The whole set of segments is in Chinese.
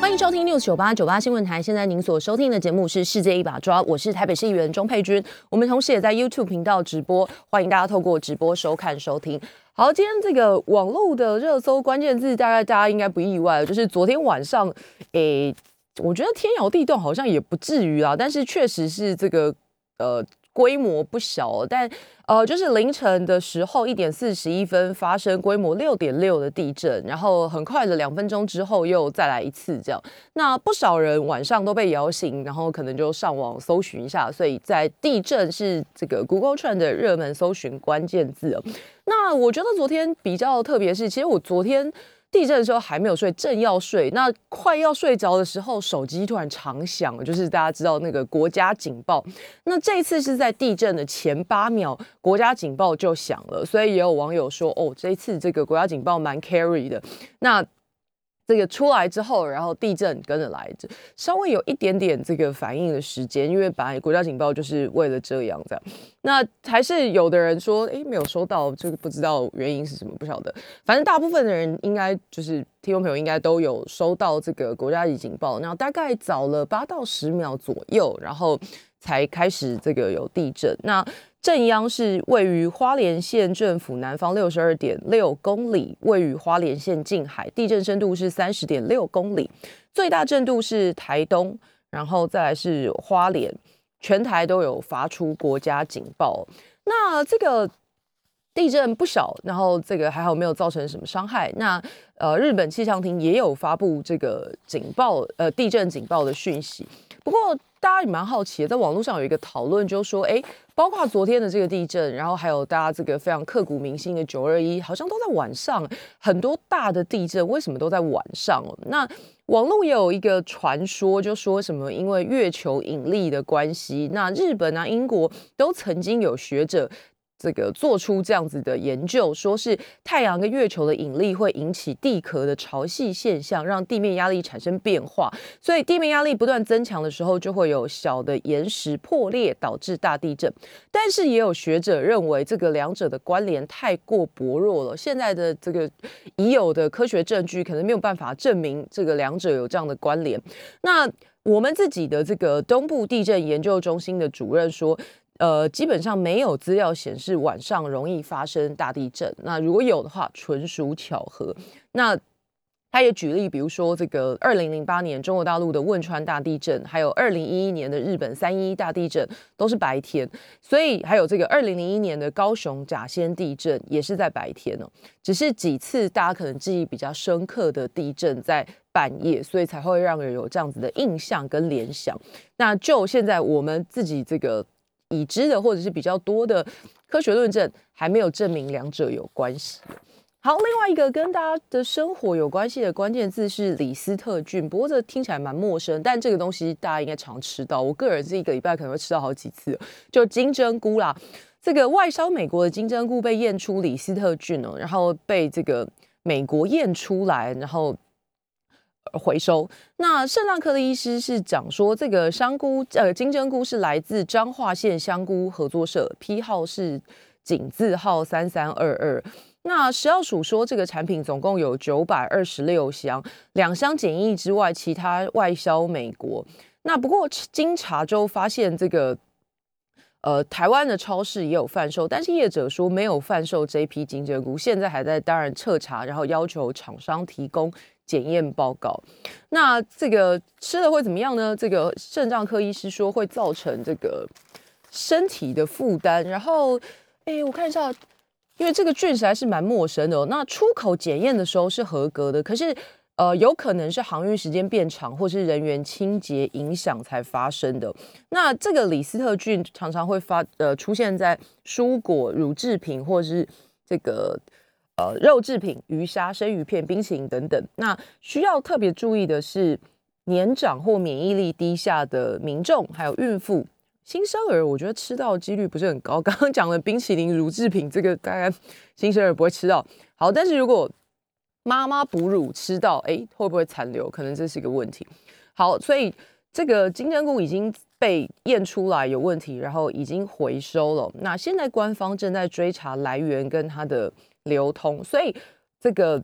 欢迎收听六九八九八新闻台。现在您所收听的节目是《世界一把抓》，我是台北市议员钟佩君。我们同时也在 YouTube 频道直播，欢迎大家透过直播收看收听。好，今天这个网络的热搜关键字，大概大家应该不意外，就是昨天晚上，诶，我觉得天摇地动好像也不至于啊，但是确实是这个呃。规模不小，但呃，就是凌晨的时候一点四十一分发生规模六点六的地震，然后很快的两分钟之后又再来一次，这样。那不少人晚上都被摇醒，然后可能就上网搜寻一下，所以在地震是这个 Google Trend 的热门搜寻关键字。那我觉得昨天比较特别是，其实我昨天。地震的时候还没有睡，正要睡，那快要睡着的时候，手机突然长响，就是大家知道那个国家警报。那这次是在地震的前八秒，国家警报就响了，所以也有网友说，哦，这次这个国家警报蛮 carry 的。那这个出来之后，然后地震跟着来，稍微有一点点这个反应的时间，因为本来国家警报就是为了这样这样。那还是有的人说，哎，没有收到，这个不知道原因是什么，不晓得。反正大部分的人应该就是听众朋友应该都有收到这个国家级警报，然后大概早了八到十秒左右，然后才开始这个有地震。那正央是位于花莲县政府南方六十二点六公里，位于花莲县近海，地震深度是三十点六公里，最大震度是台东，然后再来是花莲，全台都有发出国家警报。那这个地震不小，然后这个还好没有造成什么伤害。那呃，日本气象厅也有发布这个警报，呃，地震警报的讯息。不过大家也蛮好奇的，在网络上有一个讨论，就说，哎。包括昨天的这个地震，然后还有大家这个非常刻骨铭心的九二一，好像都在晚上。很多大的地震为什么都在晚上？那网络也有一个传说，就说什么因为月球引力的关系，那日本啊、英国都曾经有学者。这个做出这样子的研究，说是太阳跟月球的引力会引起地壳的潮汐现象，让地面压力产生变化，所以地面压力不断增强的时候，就会有小的岩石破裂，导致大地震。但是也有学者认为，这个两者的关联太过薄弱了，现在的这个已有的科学证据可能没有办法证明这个两者有这样的关联。那我们自己的这个东部地震研究中心的主任说。呃，基本上没有资料显示晚上容易发生大地震。那如果有的话，纯属巧合。那他也举例，比如说这个二零零八年中国大陆的汶川大地震，还有二零一一年的日本三一大地震，都是白天。所以还有这个二零零一年的高雄甲仙地震，也是在白天哦。只是几次大家可能记忆比较深刻的地震在半夜，所以才会让人有这样子的印象跟联想。那就现在我们自己这个。已知的或者是比较多的科学论证，还没有证明两者有关系。好，另外一个跟大家的生活有关系的关键字是李斯特菌，不过这听起来蛮陌生，但这个东西大家应该常吃到。我个人这一个礼拜可能会吃到好几次，就金针菇啦。这个外销美国的金针菇被验出李斯特菌哦，然后被这个美国验出来，然后。回收。那肾脏科的医师是讲说，这个香菇呃金针菇是来自彰化县香菇合作社，批号是井字号三三二二。那食药署说，这个产品总共有九百二十六箱，两箱检疫之外，其他外销美国。那不过经查州发现，这个呃台湾的超市也有贩售，但是业者说没有贩售这批金针菇，现在还在当然彻查，然后要求厂商提供。检验报告，那这个吃了会怎么样呢？这个肾脏科医师说会造成这个身体的负担。然后，哎，我看一下，因为这个菌实在是蛮陌生的。那出口检验的时候是合格的，可是呃，有可能是航运时间变长，或是人员清洁影响才发生的。那这个李斯特菌常常会发呃出现在蔬果、乳制品或是这个。呃，肉制品、鱼虾、生鱼片、冰淇淋等等。那需要特别注意的是，年长或免疫力低下的民众，还有孕妇、新生儿，我觉得吃到几率不是很高。刚刚讲的冰淇淋、乳制品，这个大概新生儿不会吃到。好，但是如果妈妈哺乳吃到，哎，会不会残留？可能这是一个问题。好，所以这个金针菇已经被验出来有问题，然后已经回收了。那现在官方正在追查来源跟它的流通，所以这个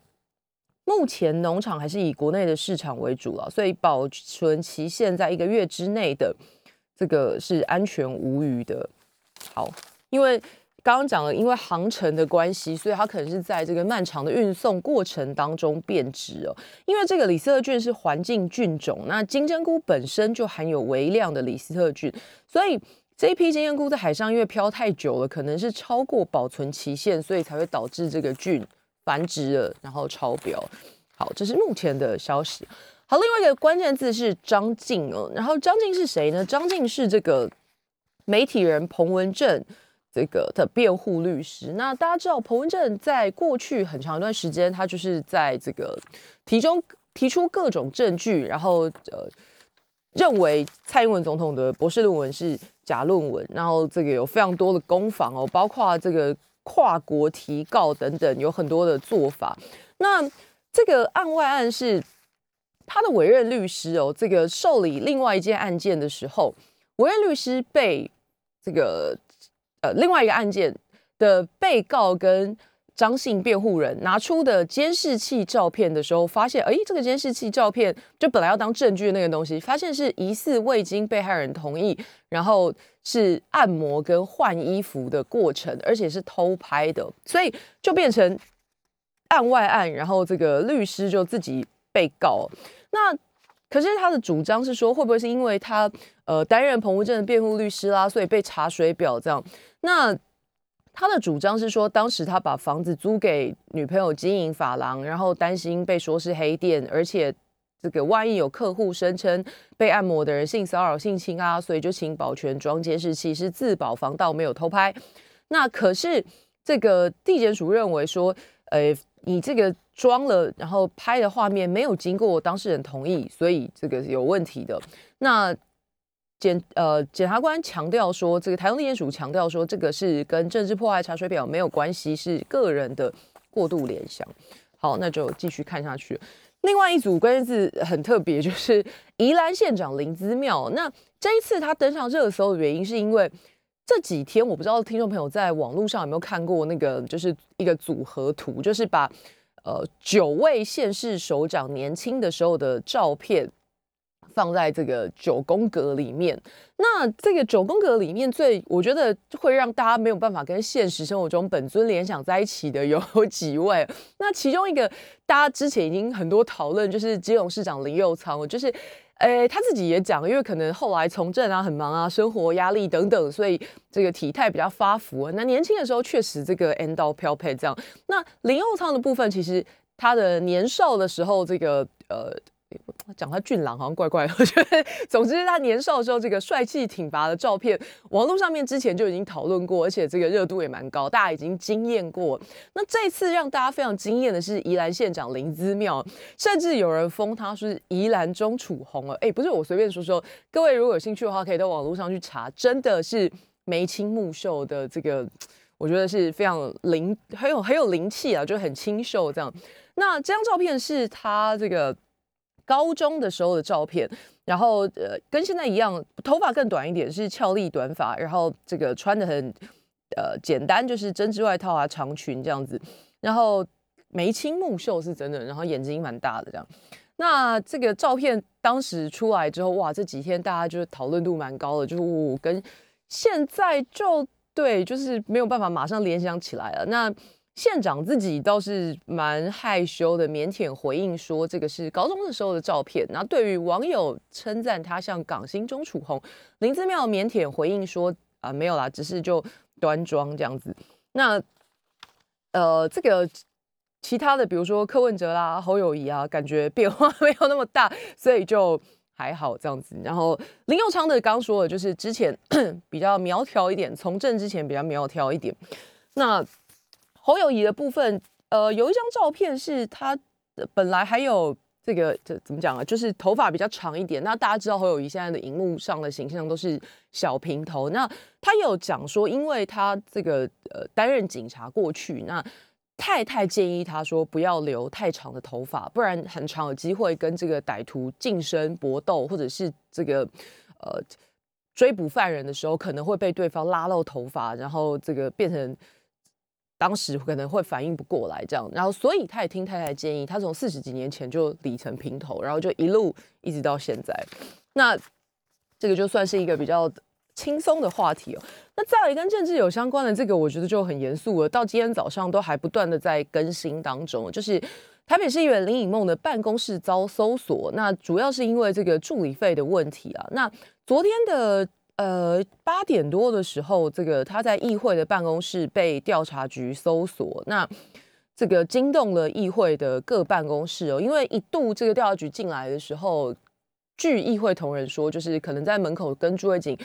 目前农场还是以国内的市场为主了，所以保存期限在一个月之内的，这个是安全无虞的。好，因为。刚刚讲了，因为航程的关系，所以它可能是在这个漫长的运送过程当中变质哦。因为这个李斯特菌是环境菌种，那金针菇本身就含有微量的李斯特菌，所以这一批金针菇在海上因为漂太久了，可能是超过保存期限，所以才会导致这个菌繁殖了，然后超标。好，这是目前的消息。好，另外一个关键字是张静哦，然后张静是谁呢？张静是这个媒体人彭文正。这个的辩护律师，那大家知道彭文正在过去很长一段时间，他就是在这个提中提出各种证据，然后呃认为蔡英文总统的博士论文是假论文，然后这个有非常多的攻防哦，包括这个跨国提告等等，有很多的做法。那这个案外案是他的委任律师哦，这个受理另外一件案件的时候，委任律师被这个。另外一个案件的被告跟张姓辩护人拿出的监视器照片的时候，发现，哎，这个监视器照片就本来要当证据的那个东西，发现是疑似未经被害人同意，然后是按摩跟换衣服的过程，而且是偷拍的，所以就变成案外案，然后这个律师就自己被告。那可是他的主张是说，会不会是因为他呃担任彭文正的辩护律师啦，所以被查水表这样？那他的主张是说，当时他把房子租给女朋友经营发廊，然后担心被说是黑店，而且这个万一有客户声称被按摩的人性骚扰、性侵啊，所以就请保全装监视器，是自保防盗，没有偷拍。那可是这个地检署认为说，呃，你这个。装了，然后拍的画面没有经过当事人同意，所以这个有问题的。那检呃检察官强调说，这个台中地检署强调说，这个是跟政治破坏查水表没有关系，是个人的过度联想。好，那就继续看下去。另外一组关键字很特别，就是宜兰县长林姿妙。那这一次他登上热搜的原因，是因为这几天我不知道听众朋友在网络上有没有看过那个，就是一个组合图，就是把。呃，九位县市首长年轻的时候的照片放在这个九宫格里面。那这个九宫格里面最，我觉得会让大家没有办法跟现实生活中本尊联想在一起的有几位。那其中一个，大家之前已经很多讨论，就是基隆市长林佑仓，就是。诶，他自己也讲，因为可能后来从政啊，很忙啊，生活压力等等，所以这个体态比较发福。那年轻的时候确实这个 N 到飘配这样。那林佑昌的部分，其实他的年少的时候，这个呃。讲他俊朗好像怪怪的，我觉得。总之，他年少的时候这个帅气挺拔的照片，网络上面之前就已经讨论过，而且这个热度也蛮高，大家已经惊艳过。那这次让大家非常惊艳的是宜兰县长林姿妙，甚至有人封他是宜兰中楚红了。哎，不是我随便说说，各位如果有兴趣的话，可以到网络上去查，真的是眉清目秀的这个，我觉得是非常灵，很有很有灵气啊，就很清秀这样。那这张照片是他这个。高中的时候的照片，然后呃，跟现在一样，头发更短一点，是俏丽短发，然后这个穿的很呃简单，就是针织外套啊，长裙这样子，然后眉清目秀是真的，然后眼睛蛮大的这样。那这个照片当时出来之后，哇，这几天大家就是讨论度蛮高的，就是我跟现在就对，就是没有办法马上联想起来了。那县长自己倒是蛮害羞的，腼腆回应说：“这个是高中的时候的照片。”那对于网友称赞他像港星钟楚红，林子妙腼腆回应说：“啊，没有啦，只是就端庄这样子。”那呃，这个其他的，比如说柯文哲啦、侯友谊啊，感觉变化没有那么大，所以就还好这样子。然后林佑昌的刚说的就是之前比较苗条一点，从政之前比较苗条一点。那侯友谊的部分，呃，有一张照片是他本来还有这个这怎么讲啊？就是头发比较长一点。那大家知道侯友谊现在的荧幕上的形象都是小平头。那他有讲说，因为他这个呃担任警察过去，那太太建议他说不要留太长的头发，不然很长有机会跟这个歹徒近身搏斗，或者是这个呃追捕犯人的时候，可能会被对方拉漏头发，然后这个变成当时可能会反应不过来这样，然后所以他也听太太建议，他从四十几年前就理成平头，然后就一路一直到现在，那这个就算是一个比较。轻松的话题哦，那再来跟政治有相关的这个，我觉得就很严肃了。到今天早上都还不断的在更新当中，就是台北市议员林颖梦的办公室遭搜索，那主要是因为这个助理费的问题啊。那昨天的呃八点多的时候，这个他在议会的办公室被调查局搜索，那这个惊动了议会的各办公室哦，因为一度这个调查局进来的时候，据议会同仁说，就是可能在门口跟朱慧景。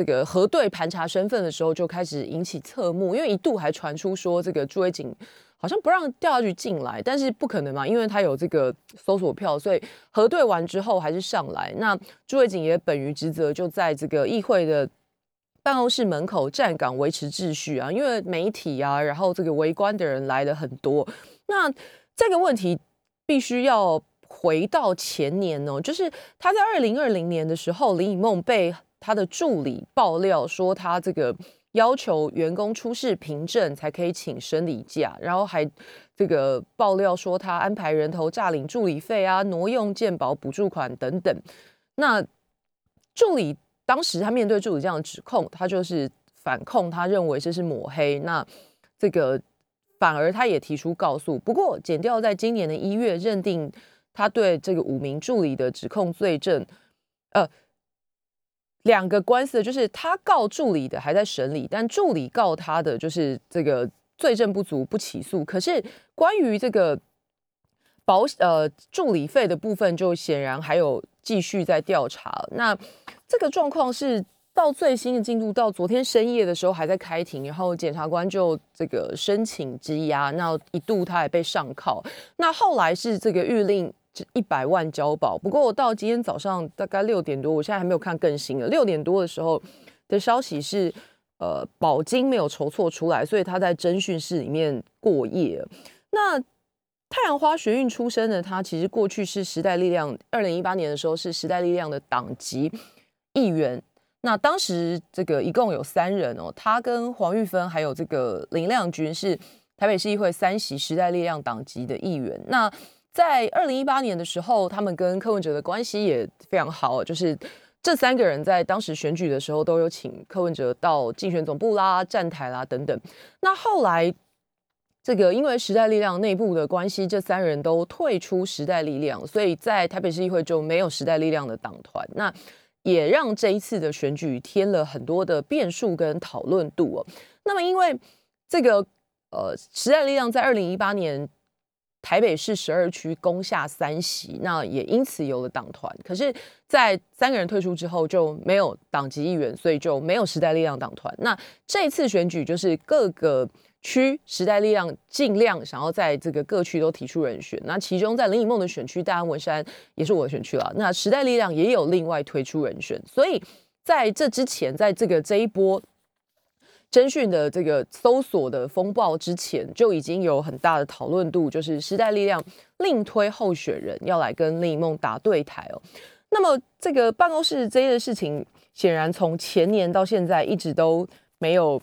这个核对盘查身份的时候就开始引起侧目，因为一度还传出说这个朱伟景好像不让调查局进来，但是不可能嘛，因为他有这个搜索票，所以核对完之后还是上来。那朱伟景也本于职责，就在这个议会的办公室门口站岗维持秩序啊，因为媒体啊，然后这个围观的人来的很多。那这个问题必须要回到前年哦，就是他在二零二零年的时候，林以梦被。他的助理爆料说，他这个要求员工出示凭证才可以请生理假，然后还这个爆料说他安排人头诈领助理费啊，挪用健保补助款等等。那助理当时他面对助理这样的指控，他就是反控，他认为这是抹黑。那这个反而他也提出告诉，不过检调在今年的一月认定他对这个五名助理的指控罪证，呃。两个官司就是他告助理的还在审理，但助理告他的就是这个罪证不足不起诉。可是关于这个保呃助理费的部分，就显然还有继续在调查。那这个状况是到最新的进度，到昨天深夜的时候还在开庭，然后检察官就这个申请羁押，那一度他还被上铐。那后来是这个谕令。一百万交保，不过我到今天早上大概六点多，我现在还没有看更新的。六点多的时候的消息是，呃，保金没有筹措出来，所以他在侦讯室里面过夜。那太阳花学运出身的他，其实过去是时代力量，二零一八年的时候是时代力量的党籍议员。那当时这个一共有三人哦，他跟黄玉芬还有这个林亮君是台北市议会三席时代力量党籍的议员。那在二零一八年的时候，他们跟柯文哲的关系也非常好，就是这三个人在当时选举的时候都有请柯文哲到竞选总部啦、站台啦等等。那后来这个因为时代力量内部的关系，这三人都退出时代力量，所以在台北市议会就没有时代力量的党团。那也让这一次的选举添了很多的变数跟讨论度哦。那么因为这个呃时代力量在二零一八年。台北市十二区攻下三席，那也因此有了党团。可是，在三个人退出之后，就没有党籍议员，所以就没有时代力量党团。那这次选举就是各个区时代力量尽量想要在这个各区都提出人选。那其中在林以梦的选区大安文山也是我的选区了。那时代力量也有另外推出人选，所以在这之前，在这个这一波。侦讯的这个搜索的风暴之前就已经有很大的讨论度，就是时代力量另推候选人要来跟林颖梦打对台哦。那么这个办公室这件事情，显然从前年到现在一直都没有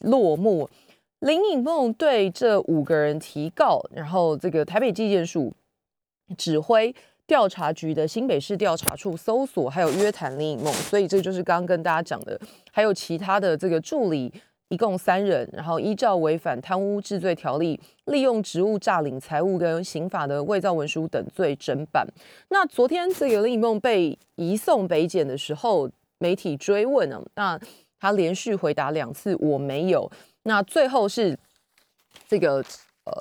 落幕。林颖梦对这五个人提告，然后这个台北纪检署指挥。调查局的新北市调查处搜索，还有约谈林颖梦，所以这就是刚刚跟大家讲的，还有其他的这个助理，一共三人，然后依照违反贪污治罪条例、利用职务诈领财物跟刑法的伪造文书等罪侦办。那昨天这个林颖梦被移送北检的时候，媒体追问呢，那他连续回答两次我没有，那最后是这个呃。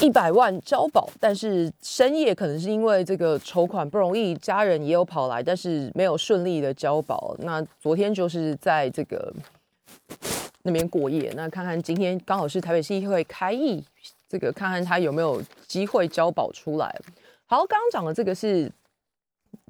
一百万交保，但是深夜可能是因为这个筹款不容易，家人也有跑来，但是没有顺利的交保。那昨天就是在这个那边过夜，那看看今天刚好是台北市议会开议，这个看看他有没有机会交保出来。好，刚刚讲的这个是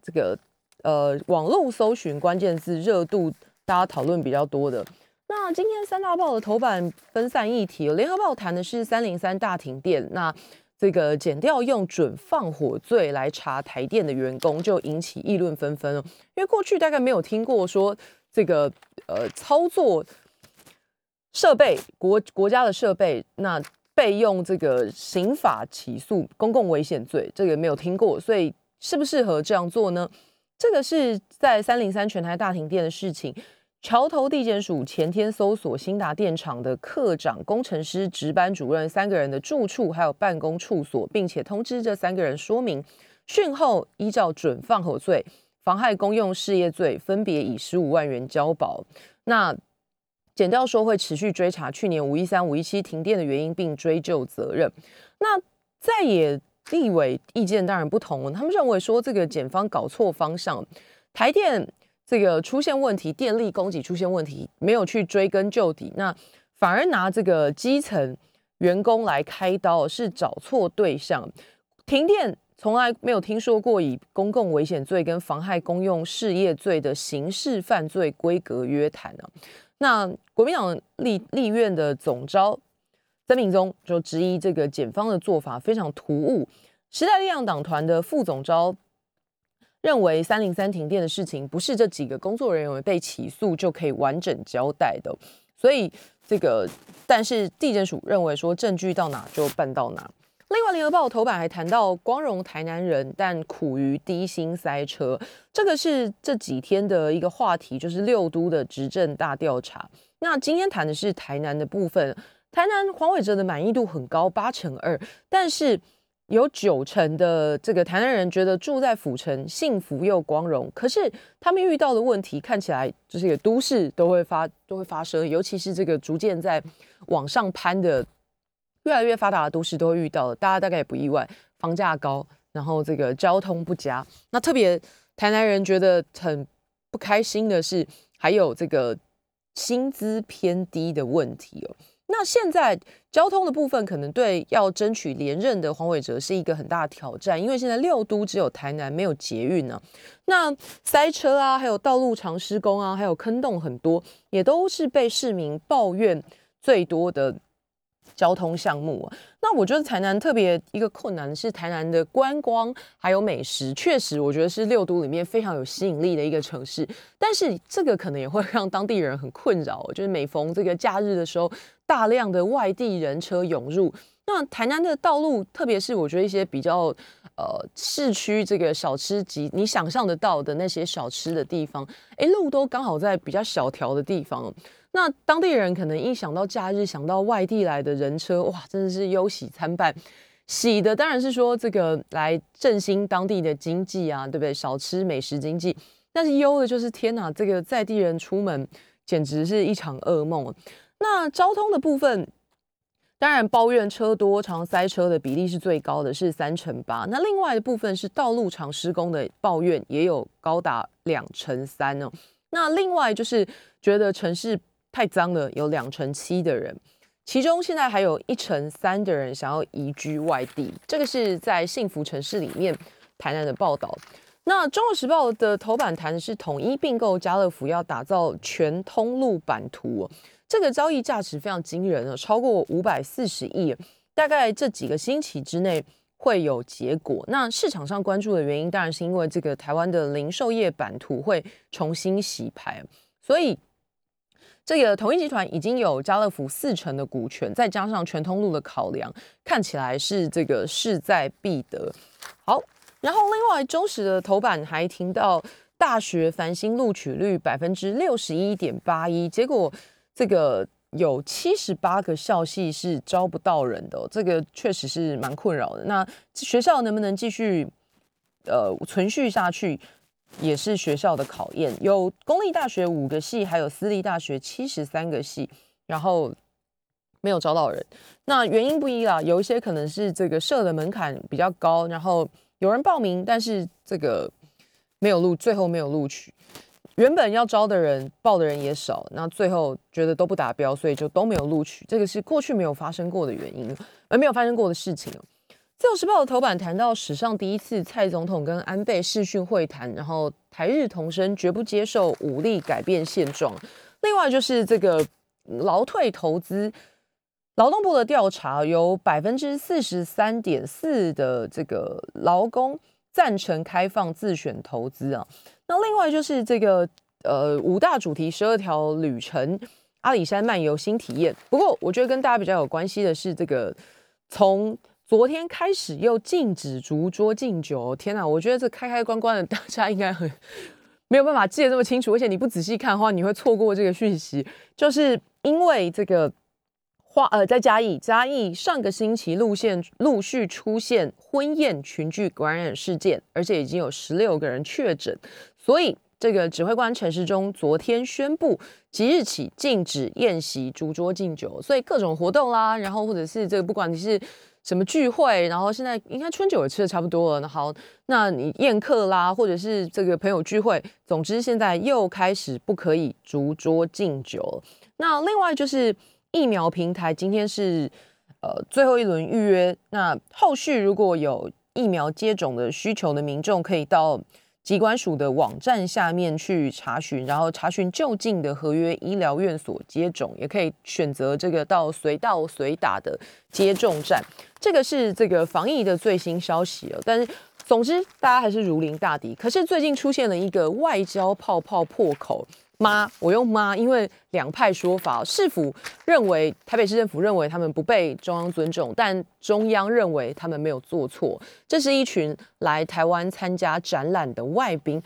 这个呃网络搜寻关键字热度，大家讨论比较多的。那今天三大报的头版分散议题，联合报谈的是三零三大停电，那这个减掉用准放火罪来查台电的员工，就引起议论纷纷了。因为过去大概没有听过说这个呃操作设备国国家的设备，那被用这个刑法起诉公共危险罪，这个没有听过，所以适不适合这样做呢？这个是在三零三全台大停电的事情。桥头地检署前天搜索新达电厂的科长、工程师、值班主任三个人的住处还有办公处所，并且通知这三个人说明，讯后依照准放火罪、妨害公用事业罪，分别以十五万元交保。那检调说会持续追查去年五一三、五一七停电的原因，并追究责任。那在野立委意见当然不同，他们认为说这个检方搞错方向，台电。这个出现问题，电力供给出现问题，没有去追根究底，那反而拿这个基层员工来开刀，是找错对象。停电从来没有听说过以公共危险罪跟妨害公用事业罪的刑事犯罪规格约谈啊。那国民党立立院的总召曾明宗就质疑这个检方的做法非常突兀。时代力量党团的副总召。认为三零三停电的事情不是这几个工作人员被起诉就可以完整交代的，所以这个，但是地检署认为说证据到哪就办到哪。另外，联合报头版还谈到光荣台南人，但苦于低薪塞车，这个是这几天的一个话题，就是六都的执政大调查。那今天谈的是台南的部分，台南黄伟哲的满意度很高，八成二，但是。有九成的这个台南人觉得住在府城幸福又光荣，可是他们遇到的问题看起来就是一个都市都会发都会发生，尤其是这个逐渐在往上攀的越来越发达的都市都会遇到的，大家大概也不意外，房价高，然后这个交通不佳，那特别台南人觉得很不开心的是，还有这个薪资偏低的问题哦。那现在交通的部分，可能对要争取连任的黄伟哲是一个很大的挑战，因为现在六都只有台南没有捷运呢。那塞车啊，还有道路长施工啊，还有坑洞很多，也都是被市民抱怨最多的。交通项目，那我觉得台南特别一个困难是台南的观光还有美食，确实我觉得是六都里面非常有吸引力的一个城市。但是这个可能也会让当地人很困扰，就是每逢这个假日的时候，大量的外地人车涌入。那台南的道路，特别是我觉得一些比较呃市区这个小吃集，你想象得到的那些小吃的地方，哎，路都刚好在比较小条的地方。那当地人可能一想到假日，想到外地来的人车，哇，真的是忧喜参半。喜的当然是说这个来振兴当地的经济啊，对不对？少吃美食经济。但是忧的就是天哪，这个在地人出门简直是一场噩梦。那交通的部分，当然抱怨车多、常塞车的比例是最高的，是三成八。那另外的部分是道路常施工的抱怨，也有高达两成三哦。那另外就是觉得城市。太脏了，有两成七的人，其中现在还有一成三的人想要移居外地。这个是在幸福城市里面台南的报道。那中国时报的头版谈的是统一并购家乐福，要打造全通路版图，这个交易价值非常惊人啊，超过五百四十亿，大概这几个星期之内会有结果。那市场上关注的原因，当然是因为这个台湾的零售业版图会重新洗牌，所以。这个统一集团已经有家乐福四成的股权，再加上全通路的考量，看起来是这个势在必得。好，然后另外中时的头版还听到大学繁星录取率百分之六十一点八一，结果这个有七十八个校系是招不到人的，这个确实是蛮困扰的。那学校能不能继续呃存续下去？也是学校的考验，有公立大学五个系，还有私立大学七十三个系，然后没有招到人。那原因不一啦，有一些可能是这个设的门槛比较高，然后有人报名，但是这个没有录，最后没有录取。原本要招的人报的人也少，那最后觉得都不达标，所以就都没有录取。这个是过去没有发生过的原因，而没有发生过的事情。自由时报的头版谈到史上第一次蔡总统跟安倍视讯会谈，然后台日同声绝不接受武力改变现状。另外就是这个劳退投资，劳动部的调查有百分之四十三点四的这个劳工赞成开放自选投资啊。那另外就是这个呃五大主题十二条旅程阿里山漫游新体验。不过我觉得跟大家比较有关系的是这个从。昨天开始又禁止烛桌敬酒，天哪！我觉得这开开关关的，大家应该很没有办法记得这么清楚，而且你不仔细看的话，你会错过这个讯息。就是因为这个花呃，在嘉义，嘉义上个星期路线陆续出现婚宴群聚感染事件，而且已经有十六个人确诊，所以这个指挥官陈世忠昨天宣布，即日起禁止宴席、烛桌敬酒，所以各种活动啦，然后或者是这个，不管你是。什么聚会？然后现在应该春酒也吃的差不多了。那好，那你宴客啦，或者是这个朋友聚会，总之现在又开始不可以逐桌敬酒。那另外就是疫苗平台，今天是呃最后一轮预约。那后续如果有疫苗接种的需求的民众，可以到。机关署的网站下面去查询，然后查询就近的合约医疗院所接种，也可以选择这个到随到随打的接种站。这个是这个防疫的最新消息哦。但是，总之大家还是如临大敌。可是最近出现了一个外交泡泡破口。妈，我用妈，因为两派说法，市府认为台北市政府认为他们不被中央尊重，但中央认为他们没有做错。这是一群来台湾参加展览的外宾，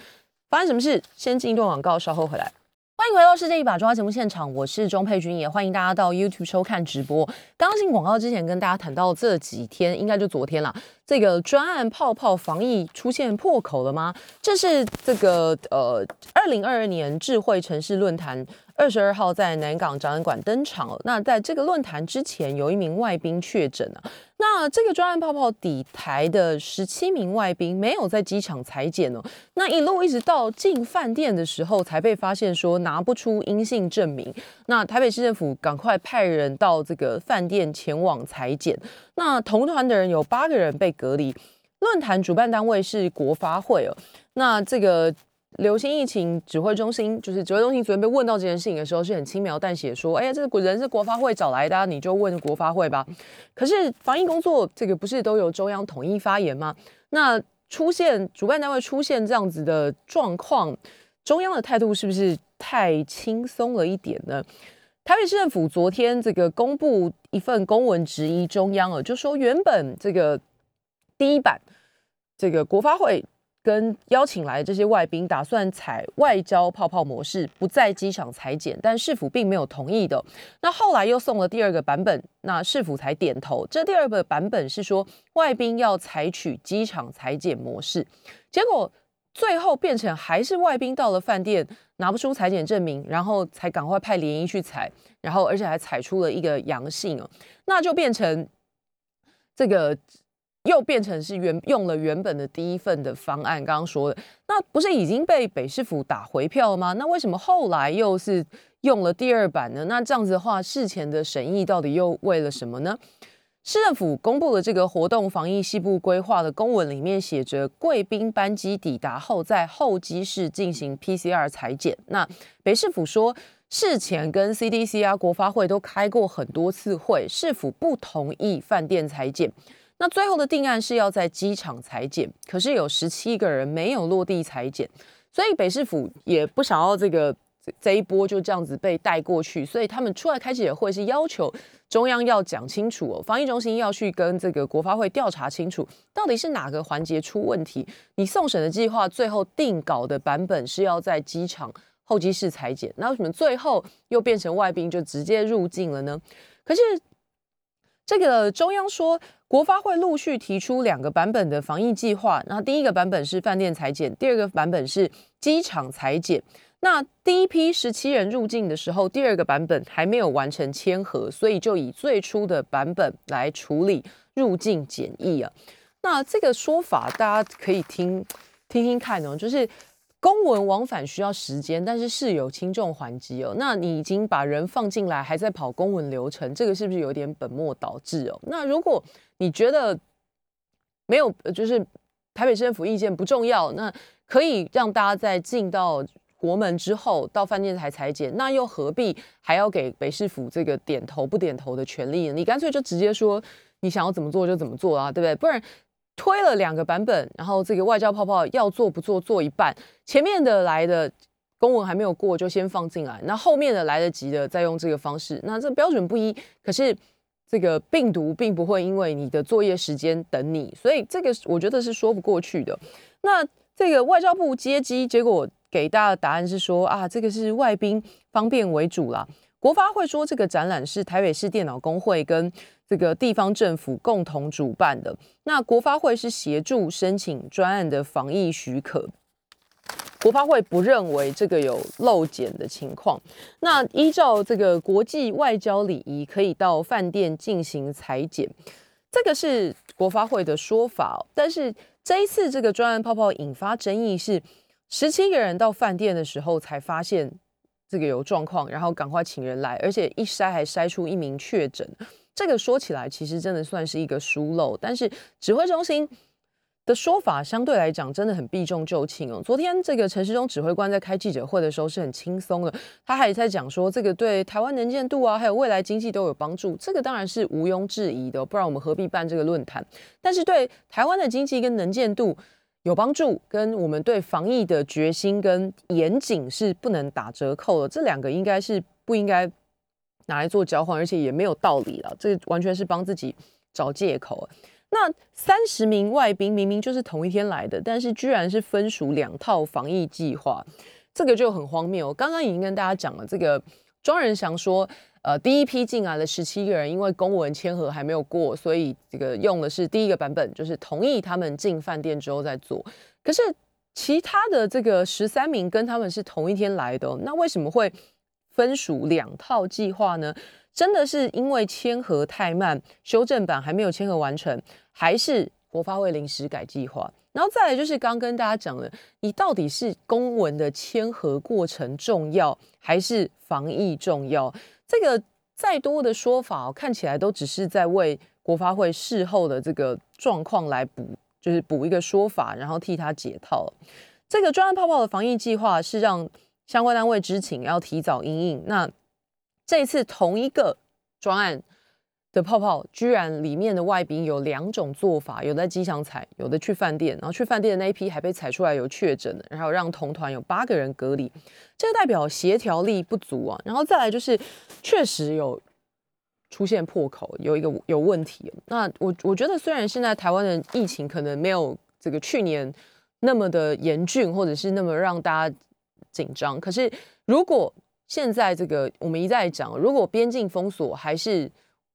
发生什么事？先进一段广告，稍后回来。欢迎回到世界一把抓节目现场，我是钟佩君，也欢迎大家到 YouTube 收看直播。刚刚进广告之前，跟大家谈到这几天，应该就昨天了，这个专案泡泡防疫出现破口了吗？这是这个呃，二零二二年智慧城市论坛。二十二号在南港展览馆登场。那在这个论坛之前，有一名外宾确诊了。那这个专案泡泡底台的十七名外宾没有在机场裁剪哦。那一路一直到进饭店的时候，才被发现说拿不出阴性证明。那台北市政府赶快派人到这个饭店前往裁剪。那同团的人有八个人被隔离。论坛主办单位是国发会哦。那这个。流行疫情指挥中心就是指挥中心，昨天被问到这件事情的时候，是很轻描淡写说：“哎呀，这个人是国发会找来的，你就问国发会吧。”可是防疫工作这个不是都由中央统一发言吗？那出现主办单位出现这样子的状况，中央的态度是不是太轻松了一点呢？台北市政府昨天这个公布一份公文质疑中央啊，就说原本这个第一版这个国发会。跟邀请来的这些外宾打算采外交泡泡模式，不在机场裁剪，但市府并没有同意的。那后来又送了第二个版本，那市府才点头。这第二个版本是说外宾要采取机场裁剪模式，结果最后变成还是外宾到了饭店拿不出裁剪证明，然后才赶快派联谊去采，然后而且还采出了一个阳性哦，那就变成这个。又变成是原用了原本的第一份的方案，刚刚说的那不是已经被北市府打回票了吗？那为什么后来又是用了第二版呢？那这样子的话，事前的审议到底又为了什么呢？市政府公布的这个活动防疫西部规划的公文里面写着，贵宾班机抵达后，在候机室进行 PCR 裁剪。那北市府说，事前跟 CDC 啊、国发会都开过很多次会，市府不同意饭店裁剪。那最后的定案是要在机场裁剪，可是有十七个人没有落地裁剪，所以北市府也不想要这个这一波就这样子被带过去，所以他们出来开记者会是要求中央要讲清楚哦，防疫中心要去跟这个国发会调查清楚，到底是哪个环节出问题。你送审的计划最后定稿的版本是要在机场候机室裁剪，那为什么最后又变成外宾就直接入境了呢？可是这个中央说。国发会陆续提出两个版本的防疫计划，那第一个版本是饭店裁剪，第二个版本是机场裁剪。那第一批十七人入境的时候，第二个版本还没有完成签合，所以就以最初的版本来处理入境检疫啊。那这个说法大家可以听听听看哦，就是。公文往返需要时间，但是事有轻重缓急哦。那你已经把人放进来，还在跑公文流程，这个是不是有点本末倒置哦？那如果你觉得没有，就是台北市政府意见不重要，那可以让大家在进到国门之后到饭店才裁剪，那又何必还要给北市府这个点头不点头的权利呢？你干脆就直接说你想要怎么做就怎么做啊，对不对？不然推了两个版本，然后这个外交泡泡要做不做做一半，前面的来的公文还没有过就先放进来，那后面的来得及的再用这个方式，那这标准不一，可是这个病毒并不会因为你的作业时间等你，所以这个我觉得是说不过去的。那这个外交部接机，结果。给大家的答案是说啊，这个是外宾方便为主啦。国发会说这个展览是台北市电脑工会跟这个地方政府共同主办的。那国发会是协助申请专案的防疫许可。国发会不认为这个有漏检的情况。那依照这个国际外交礼仪，可以到饭店进行裁剪，这个是国发会的说法。但是这一次这个专案泡泡引发争议是。十七个人到饭店的时候才发现这个有状况，然后赶快请人来，而且一筛还筛出一名确诊。这个说起来其实真的算是一个疏漏，但是指挥中心的说法相对来讲真的很避重就轻哦。昨天这个陈时中指挥官在开记者会的时候是很轻松的，他还在讲说这个对台湾能见度啊，还有未来经济都有帮助，这个当然是毋庸置疑的，不然我们何必办这个论坛？但是对台湾的经济跟能见度。有帮助，跟我们对防疫的决心跟严谨是不能打折扣的。这两个应该是不应该拿来做交换，而且也没有道理了。这完全是帮自己找借口。那三十名外宾明明就是同一天来的，但是居然是分属两套防疫计划，这个就很荒谬。我刚刚已经跟大家讲了，这个庄仁祥说。呃，第一批进来的十七个人，因为公文签合还没有过，所以这个用的是第一个版本，就是同意他们进饭店之后再做。可是其他的这个十三名跟他们是同一天来的，那为什么会分属两套计划呢？真的是因为签合太慢，修正版还没有签合完成，还是国发会临时改计划？然后再来就是刚跟大家讲了，你到底是公文的签合过程重要，还是防疫重要？这个再多的说法，看起来都只是在为国发会事后的这个状况来补，就是补一个说法，然后替他解套。这个专案泡泡的防疫计划是让相关单位知情，要提早应应。那这一次同一个专案。的泡泡居然里面的外宾有两种做法，有在机场采，有的去饭店，然后去饭店的那一批还被采出来有确诊的，然后让同团有八个人隔离，这个代表协调力不足啊。然后再来就是确实有出现破口，有一个有问题。那我我觉得虽然现在台湾的疫情可能没有这个去年那么的严峻，或者是那么让大家紧张，可是如果现在这个我们一再讲，如果边境封锁还是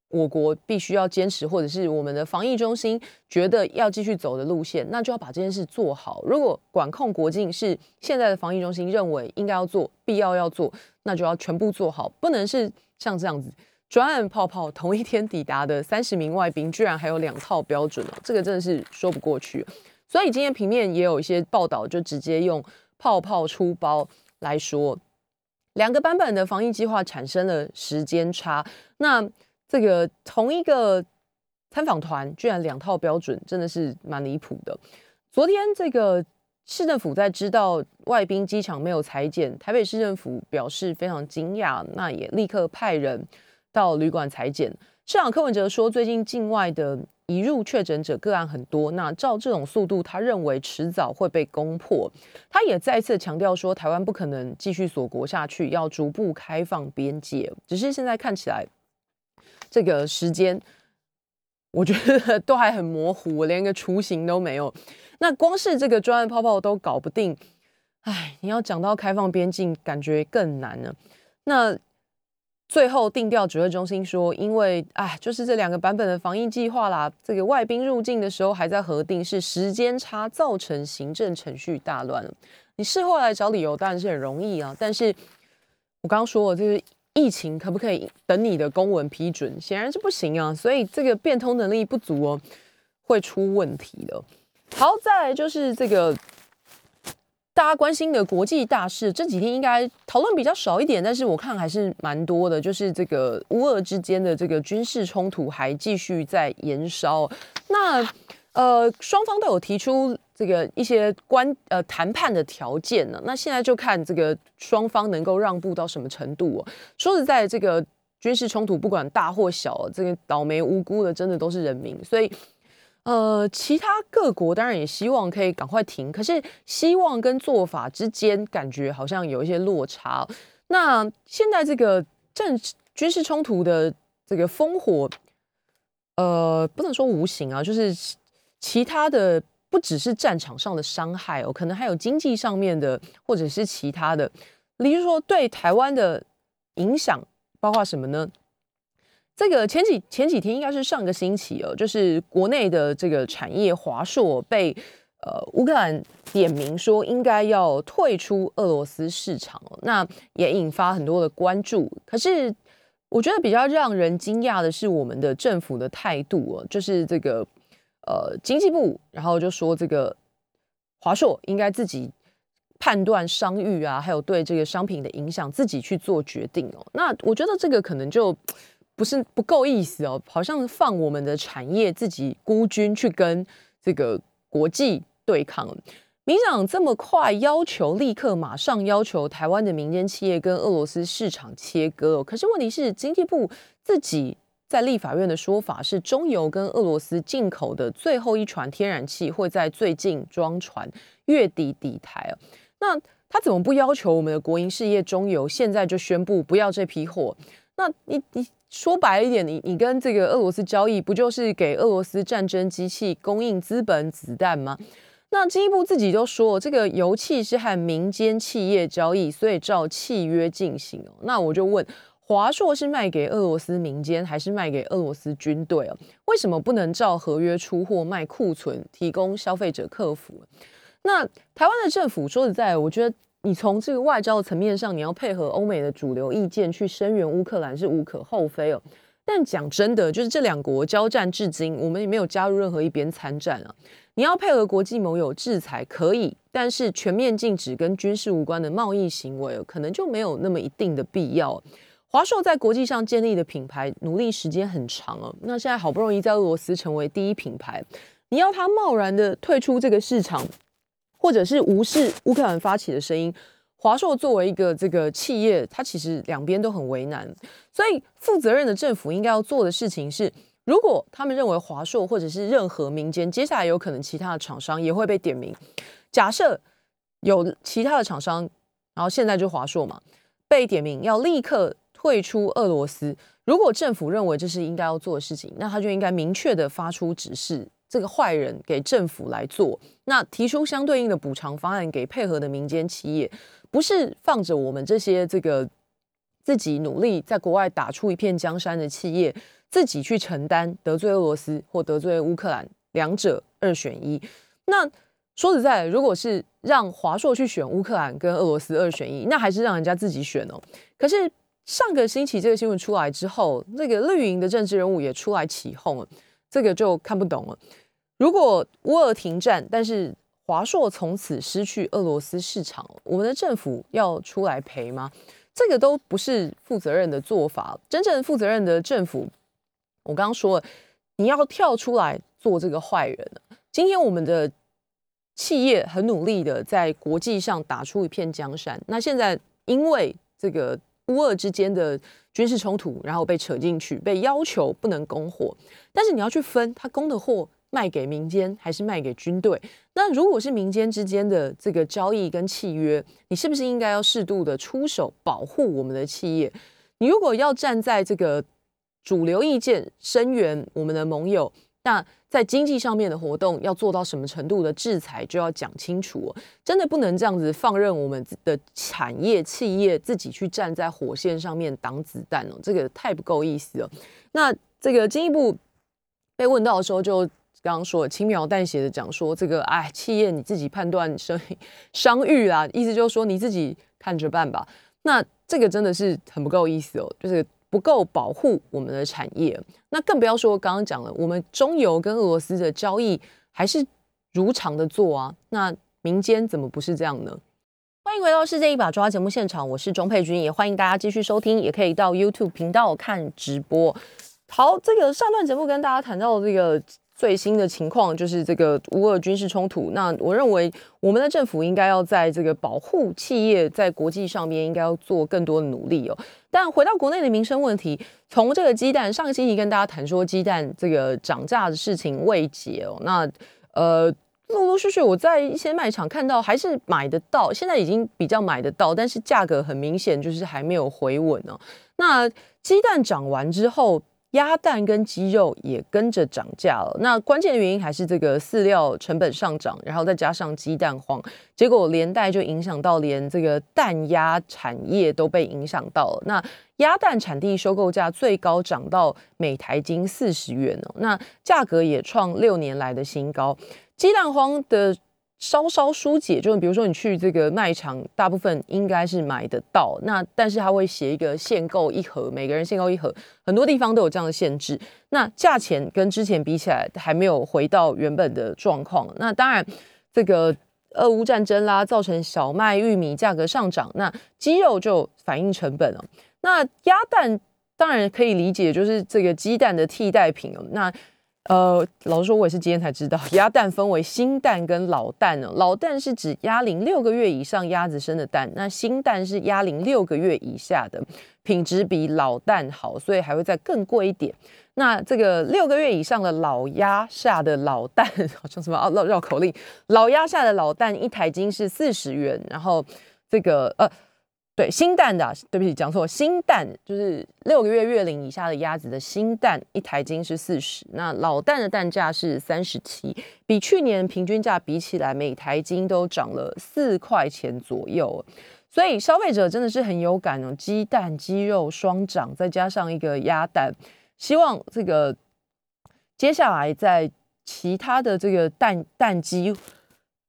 我国必须要坚持，或者是我们的防疫中心觉得要继续走的路线，那就要把这件事做好。如果管控国境是现在的防疫中心认为应该要做、必要要做，那就要全部做好，不能是像这样子专案泡泡同一天抵达的三十名外宾，居然还有两套标准哦，这个真的是说不过去。所以今天平面也有一些报道，就直接用泡泡出包来说，两个版本的防疫计划产生了时间差，那。这个同一个参访团居然两套标准，真的是蛮离谱的。昨天这个市政府在知道外宾机场没有裁剪，台北市政府表示非常惊讶，那也立刻派人到旅馆裁剪。市长柯文哲说，最近境外的移入确诊者个案很多，那照这种速度，他认为迟早会被攻破。他也再次强调说，台湾不可能继续锁国下去，要逐步开放边界。只是现在看起来。这个时间，我觉得都还很模糊，我连个雏形都没有。那光是这个专案泡泡都搞不定，哎，你要讲到开放边境，感觉更难了。那最后定调指挥中心说，因为哎，就是这两个版本的防疫计划啦，这个外宾入境的时候还在核定，是时间差造成行政程序大乱了。你事后来找理由当然是很容易啊，但是我刚刚说了，就是。疫情可不可以等你的公文批准？显然是不行啊，所以这个变通能力不足哦，会出问题的。好，再来就是这个大家关心的国际大事，这几天应该讨论比较少一点，但是我看还是蛮多的。就是这个乌俄之间的这个军事冲突还继续在延烧。那呃，双方都有提出这个一些关呃谈判的条件呢，那现在就看这个双方能够让步到什么程度哦。说实在，这个军事冲突不管大或小，这个倒霉无辜的真的都是人民，所以呃，其他各国当然也希望可以赶快停，可是希望跟做法之间感觉好像有一些落差。那现在这个政军事冲突的这个烽火，呃，不能说无形啊，就是其他的。不只是战场上的伤害哦，可能还有经济上面的，或者是其他的，例如说对台湾的影响，包括什么呢？这个前几前几天应该是上个星期哦，就是国内的这个产业华硕被呃乌克兰点名说应该要退出俄罗斯市场，那也引发很多的关注。可是我觉得比较让人惊讶的是我们的政府的态度哦，就是这个。呃，经济部然后就说这个华硕应该自己判断商誉啊，还有对这个商品的影响，自己去做决定哦。那我觉得这个可能就不是不够意思哦，好像放我们的产业自己孤军去跟这个国际对抗。民长这么快要求立刻马上要求台湾的民间企业跟俄罗斯市场切割，可是问题是经济部自己。在立法院的说法是，中油跟俄罗斯进口的最后一船天然气会在最近装船，月底抵台那他怎么不要求我们的国营事业中油现在就宣布不要这批货？那你你说白一点，你你跟这个俄罗斯交易，不就是给俄罗斯战争机器供应资本子弹吗？那进一步自己都说，这个油气是和民间企业交易，所以照契约进行哦。那我就问。华硕是卖给俄罗斯民间还是卖给俄罗斯军队哦？为什么不能照合约出货卖库存，提供消费者客服？那台湾的政府说实在，我觉得你从这个外交的层面上，你要配合欧美的主流意见去声援乌克兰是无可厚非哦。但讲真的，就是这两国交战至今，我们也没有加入任何一边参战啊。你要配合国际盟友制裁可以，但是全面禁止跟军事无关的贸易行为，可能就没有那么一定的必要。华硕在国际上建立的品牌，努力时间很长哦。那现在好不容易在俄罗斯成为第一品牌，你要他贸然的退出这个市场，或者是无视乌克兰发起的声音，华硕作为一个这个企业，它其实两边都很为难。所以，负责任的政府应该要做的事情是，如果他们认为华硕或者是任何民间，接下来有可能其他的厂商也会被点名。假设有其他的厂商，然后现在就华硕嘛，被点名要立刻。退出俄罗斯，如果政府认为这是应该要做的事情，那他就应该明确的发出指示，这个坏人给政府来做，那提出相对应的补偿方案给配合的民间企业，不是放着我们这些这个自己努力在国外打出一片江山的企业自己去承担得罪俄罗斯或得罪乌克兰，两者二选一。那说实在，如果是让华硕去选乌克兰跟俄罗斯二选一，那还是让人家自己选哦。可是。上个星期这个新闻出来之后，那个绿营的政治人物也出来起哄了，这个就看不懂了。如果乌俄停战，但是华硕从此失去俄罗斯市场，我们的政府要出来赔吗？这个都不是负责任的做法。真正负责任的政府，我刚刚说了，你要跳出来做这个坏人。今天我们的企业很努力的在国际上打出一片江山，那现在因为这个。乌俄之间的军事冲突，然后被扯进去，被要求不能供货。但是你要去分，他供的货卖给民间还是卖给军队？那如果是民间之间的这个交易跟契约，你是不是应该要适度的出手保护我们的企业？你如果要站在这个主流意见声援我们的盟友，那。在经济上面的活动要做到什么程度的制裁，就要讲清楚。真的不能这样子放任我们的产业企业自己去站在火线上面挡子弹哦，这个太不够意思了。那这个进一步被问到的时候，就刚刚说轻描淡写的讲说，这个哎，企业你自己判断商商誉啦，意思就是说你自己看着办吧。那这个真的是很不够意思哦，就是。不够保护我们的产业，那更不要说刚刚讲了，我们中油跟俄罗斯的交易还是如常的做啊。那民间怎么不是这样呢？欢迎回到世界一把抓节目现场，我是钟佩君，也欢迎大家继续收听，也可以到 YouTube 频道看直播。好，这个上段节目跟大家谈到这个最新的情况就是这个乌俄军事冲突。那我认为我们的政府应该要在这个保护企业在国际上面应该要做更多的努力哦。但回到国内的民生问题，从这个鸡蛋上个星期跟大家谈说鸡蛋这个涨价的事情未解哦。那呃。陆陆续续，我在一些卖场看到还是买得到，现在已经比较买得到，但是价格很明显就是还没有回稳呢。那鸡蛋涨完之后，鸭蛋跟鸡肉也跟着涨价了。那关键的原因还是这个饲料成本上涨，然后再加上鸡蛋荒，结果连带就影响到连这个蛋鸭产业都被影响到了。那鸭蛋产地收购价最高涨到每台斤四十元哦，那价格也创六年来的新高。鸡蛋荒的稍稍疏解，就是比如说你去这个卖场，大部分应该是买得到。那但是他会写一个限购一盒，每个人限购一盒，很多地方都有这样的限制。那价钱跟之前比起来，还没有回到原本的状况。那当然，这个俄乌战争啦，造成小麦、玉米价格上涨，那鸡肉就反映成本了。那鸭蛋当然可以理解，就是这个鸡蛋的替代品哦。那呃，老实说，我也是今天才知道，鸭蛋分为新蛋跟老蛋哦。老蛋是指鸭龄六个月以上鸭子生的蛋，那新蛋是鸭龄六个月以下的，品质比老蛋好，所以还会再更贵一点。那这个六个月以上的老鸭下的老蛋，好像什么绕绕口令，老鸭下的老蛋一台斤是四十元，然后这个呃。对新蛋的，对不起，讲错，新蛋就是六个月月龄以下的鸭子的新蛋，一台斤是四十，那老蛋的蛋价是三十七，比去年平均价比起来，每台斤都涨了四块钱左右，所以消费者真的是很有感哦，鸡蛋、鸡肉双涨，再加上一个鸭蛋，希望这个接下来在其他的这个蛋蛋鸡。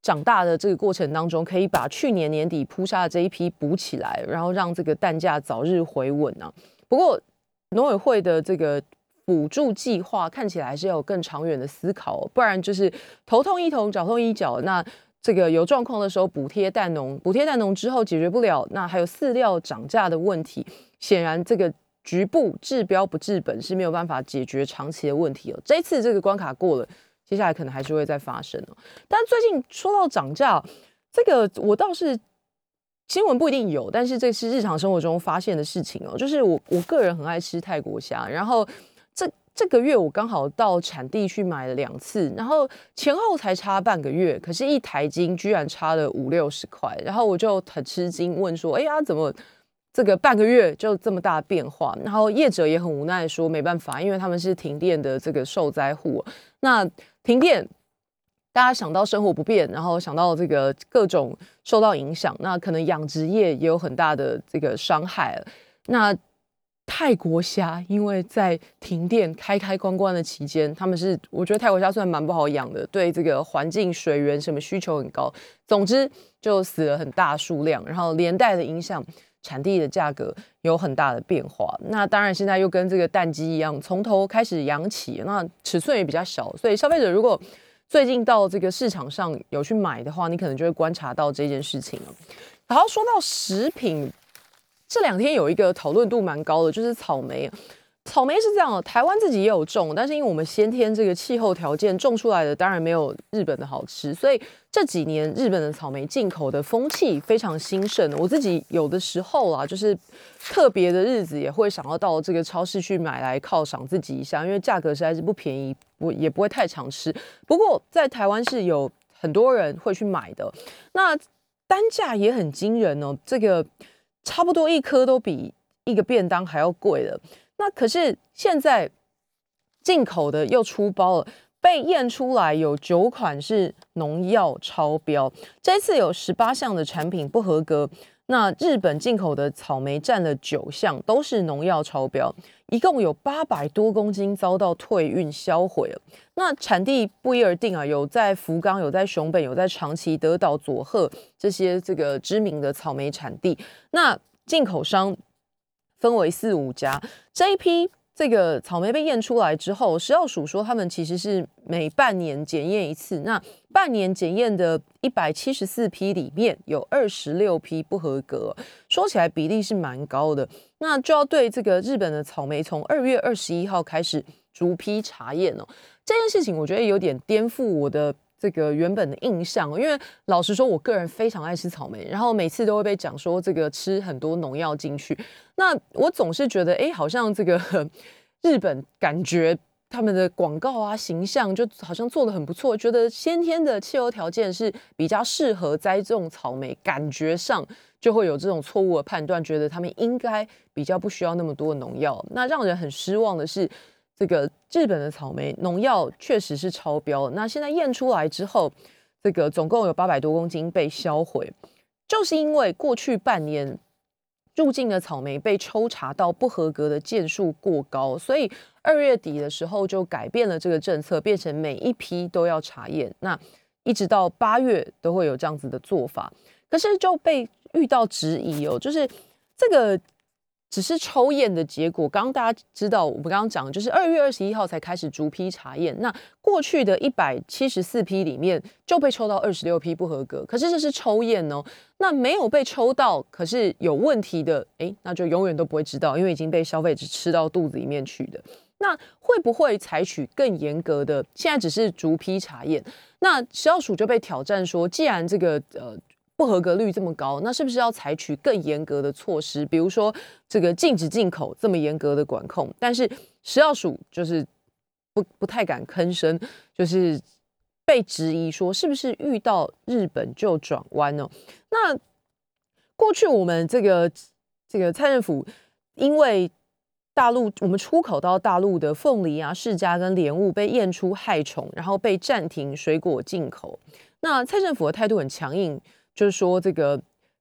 长大的这个过程当中，可以把去年年底扑杀的这一批补起来，然后让这个蛋价早日回稳啊。不过农委会的这个补助计划看起来还是要有更长远的思考，不然就是头痛医头，脚痛医脚。那这个有状况的时候补贴蛋农，补贴蛋农之后解决不了，那还有饲料涨价的问题，显然这个局部治标不治本是没有办法解决长期的问题哦。这次这个关卡过了。接下来可能还是会再发生哦。但最近说到涨价，这个我倒是新闻不一定有，但是这是日常生活中发现的事情哦。就是我我个人很爱吃泰国虾，然后这这个月我刚好到产地去买了两次，然后前后才差半个月，可是一台斤居然差了五六十块，然后我就很吃惊，问说：“哎呀，怎么这个半个月就这么大变化？”然后业者也很无奈说：“没办法，因为他们是停电的这个受灾户。”那停电，大家想到生活不便，然后想到这个各种受到影响，那可能养殖业也有很大的这个伤害。那泰国虾，因为在停电开开关关的期间，他们是我觉得泰国虾算蛮不好养的，对这个环境、水源什么需求很高。总之就死了很大数量，然后连带的影响。产地的价格有很大的变化，那当然现在又跟这个蛋鸡一样，从头开始养起，那尺寸也比较小，所以消费者如果最近到这个市场上有去买的话，你可能就会观察到这件事情了。然后说到食品，这两天有一个讨论度蛮高的，就是草莓。草莓是这样的，台湾自己也有种，但是因为我们先天这个气候条件种出来的当然没有日本的好吃，所以这几年日本的草莓进口的风气非常兴盛。我自己有的时候啊，就是特别的日子也会想要到这个超市去买来犒赏自己一下，因为价格实在是不便宜，不也不会太常吃。不过在台湾是有很多人会去买的，那单价也很惊人哦，这个差不多一颗都比一个便当还要贵了。那可是现在进口的又出包了，被验出来有九款是农药超标，这次有十八项的产品不合格。那日本进口的草莓占了九项，都是农药超标，一共有八百多公斤遭到退运销毁了。那产地不一而定啊，有在福冈，有在熊本，有在长崎、德岛、佐贺这些这个知名的草莓产地。那进口商。分为四五家，这一批这个草莓被验出来之后，食药署说他们其实是每半年检验一次。那半年检验的一百七十四批里面有二十六批不合格，说起来比例是蛮高的。那就要对这个日本的草莓从二月二十一号开始逐批查验哦。这件事情我觉得有点颠覆我的这个原本的印象，因为老实说，我个人非常爱吃草莓，然后每次都会被讲说这个吃很多农药进去。那我总是觉得，哎，好像这个 日本感觉。他们的广告啊，形象就好像做的很不错，觉得先天的气候条件是比较适合栽种草莓，感觉上就会有这种错误的判断，觉得他们应该比较不需要那么多农药。那让人很失望的是，这个日本的草莓农药确实是超标。那现在验出来之后，这个总共有八百多公斤被销毁，就是因为过去半年。入境的草莓被抽查到不合格的件数过高，所以二月底的时候就改变了这个政策，变成每一批都要查验。那一直到八月都会有这样子的做法，可是就被遇到质疑哦，就是这个。只是抽验的结果，刚刚大家知道，我们刚刚讲，就是二月二十一号才开始逐批查验。那过去的一百七十四批里面，就被抽到二十六批不合格。可是这是抽验哦，那没有被抽到，可是有问题的，哎，那就永远都不会知道，因为已经被消费者吃到肚子里面去的。那会不会采取更严格的？现在只是逐批查验，那食药署就被挑战说，既然这个呃。不合格率这么高，那是不是要采取更严格的措施？比如说这个禁止进口这么严格的管控，但是食药署就是不不太敢吭声，就是被质疑说是不是遇到日本就转弯呢？那过去我们这个这个蔡政府因为大陆我们出口到大陆的凤梨啊、释迦跟莲雾被验出害虫，然后被暂停水果进口，那蔡政府的态度很强硬。就是说，这个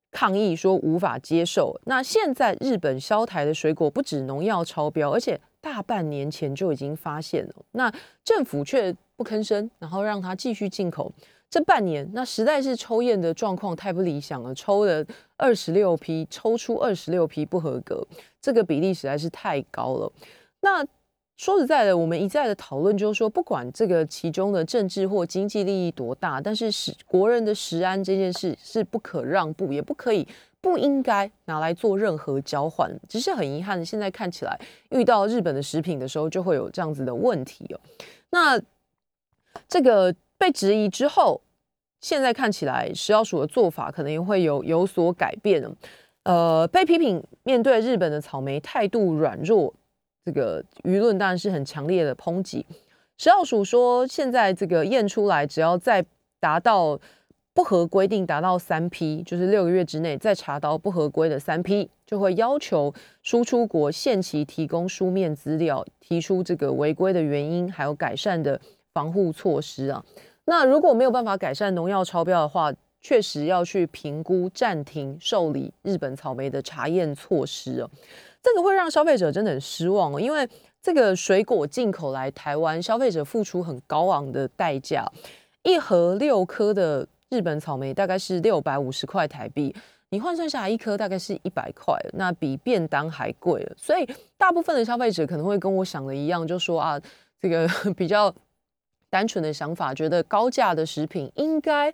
抗议说无法接受。那现在日本销台的水果不止农药超标，而且大半年前就已经发现了。那政府却不吭声，然后让他继续进口。这半年，那实在是抽验的状况太不理想了，抽了二十六批，抽出二十六批不合格，这个比例实在是太高了。那说实在的，我们一再的讨论，就是说，不管这个其中的政治或经济利益多大，但是食国人的食安这件事是不可让步，也不可以不应该拿来做任何交换。只是很遗憾，现在看起来遇到日本的食品的时候，就会有这样子的问题哦。那这个被质疑之后，现在看起来食药署的做法可能也会有有所改变呃，被批评面对日本的草莓态度软弱。这个舆论当然是很强烈的抨击。食药署说，现在这个验出来，只要再达到不合规定，达到三批，就是六个月之内再查到不合规的三批，就会要求输出国限期提供书面资料，提出这个违规的原因，还有改善的防护措施啊。那如果没有办法改善农药超标的话，确实要去评估暂停受理日本草莓的查验措施哦。这个会让消费者真的很失望哦，因为这个水果进口来台湾，消费者付出很高昂的代价。一盒六颗的日本草莓大概是六百五十块台币，你换算下来一颗大概是一百块，那比便当还贵了。所以大部分的消费者可能会跟我想的一样，就说啊，这个 比较单纯的想法，觉得高价的食品应该。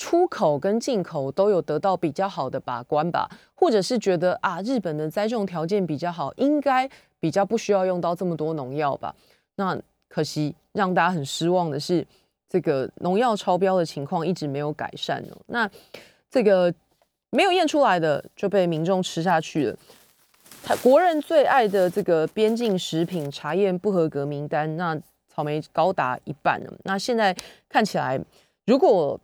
出口跟进口都有得到比较好的把关吧，或者是觉得啊，日本的栽种条件比较好，应该比较不需要用到这么多农药吧？那可惜让大家很失望的是，这个农药超标的情况一直没有改善哦。那这个没有验出来的就被民众吃下去了。他国人最爱的这个边境食品查验不合格名单，那草莓高达一半了。那现在看起来，如果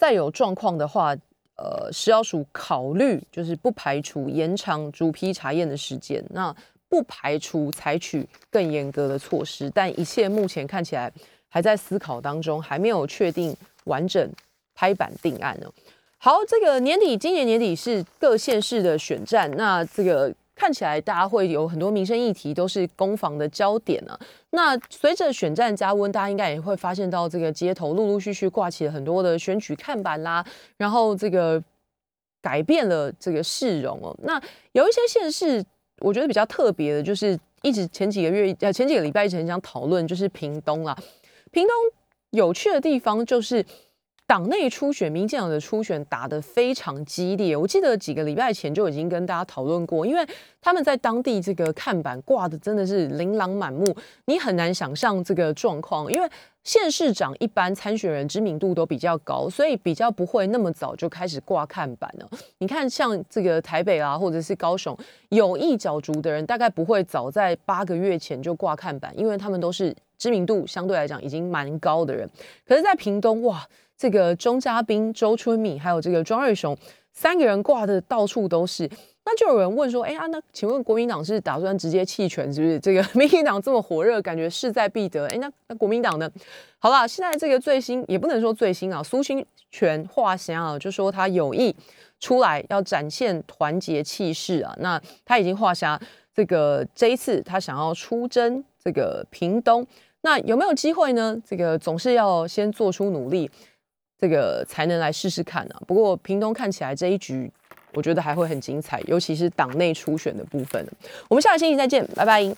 再有状况的话，呃，食药署考虑就是不排除延长逐批查验的时间，那不排除采取更严格的措施，但一切目前看起来还在思考当中，还没有确定完整拍板定案呢。好，这个年底，今年年底是各县市的选战，那这个。看起来大家会有很多民生议题都是攻防的焦点呢。那随着选战加温，大家应该也会发现到这个街头陆陆续续挂起了很多的选举看板啦，然后这个改变了这个市容哦。那有一些县市，我觉得比较特别的，就是一直前几个月呃前几个礼拜一直很想讨论，就是屏东啊。屏东有趣的地方就是。党内初选，民进党的初选打得非常激烈。我记得几个礼拜前就已经跟大家讨论过，因为他们在当地这个看板挂的真的是琳琅满目，你很难想象这个状况。因为县市长一般参选人知名度都比较高，所以比较不会那么早就开始挂看板了。你看，像这个台北啊，或者是高雄，有意角逐的人，大概不会早在八个月前就挂看板，因为他们都是知名度相对来讲已经蛮高的人。可是，在屏东哇。这个钟嘉宾、周春敏，还有这个庄瑞雄，三个人挂的到处都是。那就有人问说：“哎呀，那请问国民党是打算直接弃权，是不是？这个 民进党这么火热，感觉势在必得。哎，那那国民党呢？好了，现在这个最新也不能说最新啊，苏清泉话先啊，就说他有意出来要展现团结气势啊。那他已经画下这个这一次他想要出征这个屏东，那有没有机会呢？这个总是要先做出努力。”这个才能来试试看啊！不过屏东看起来这一局，我觉得还会很精彩，尤其是党内初选的部分。我们下个星期再见，拜拜。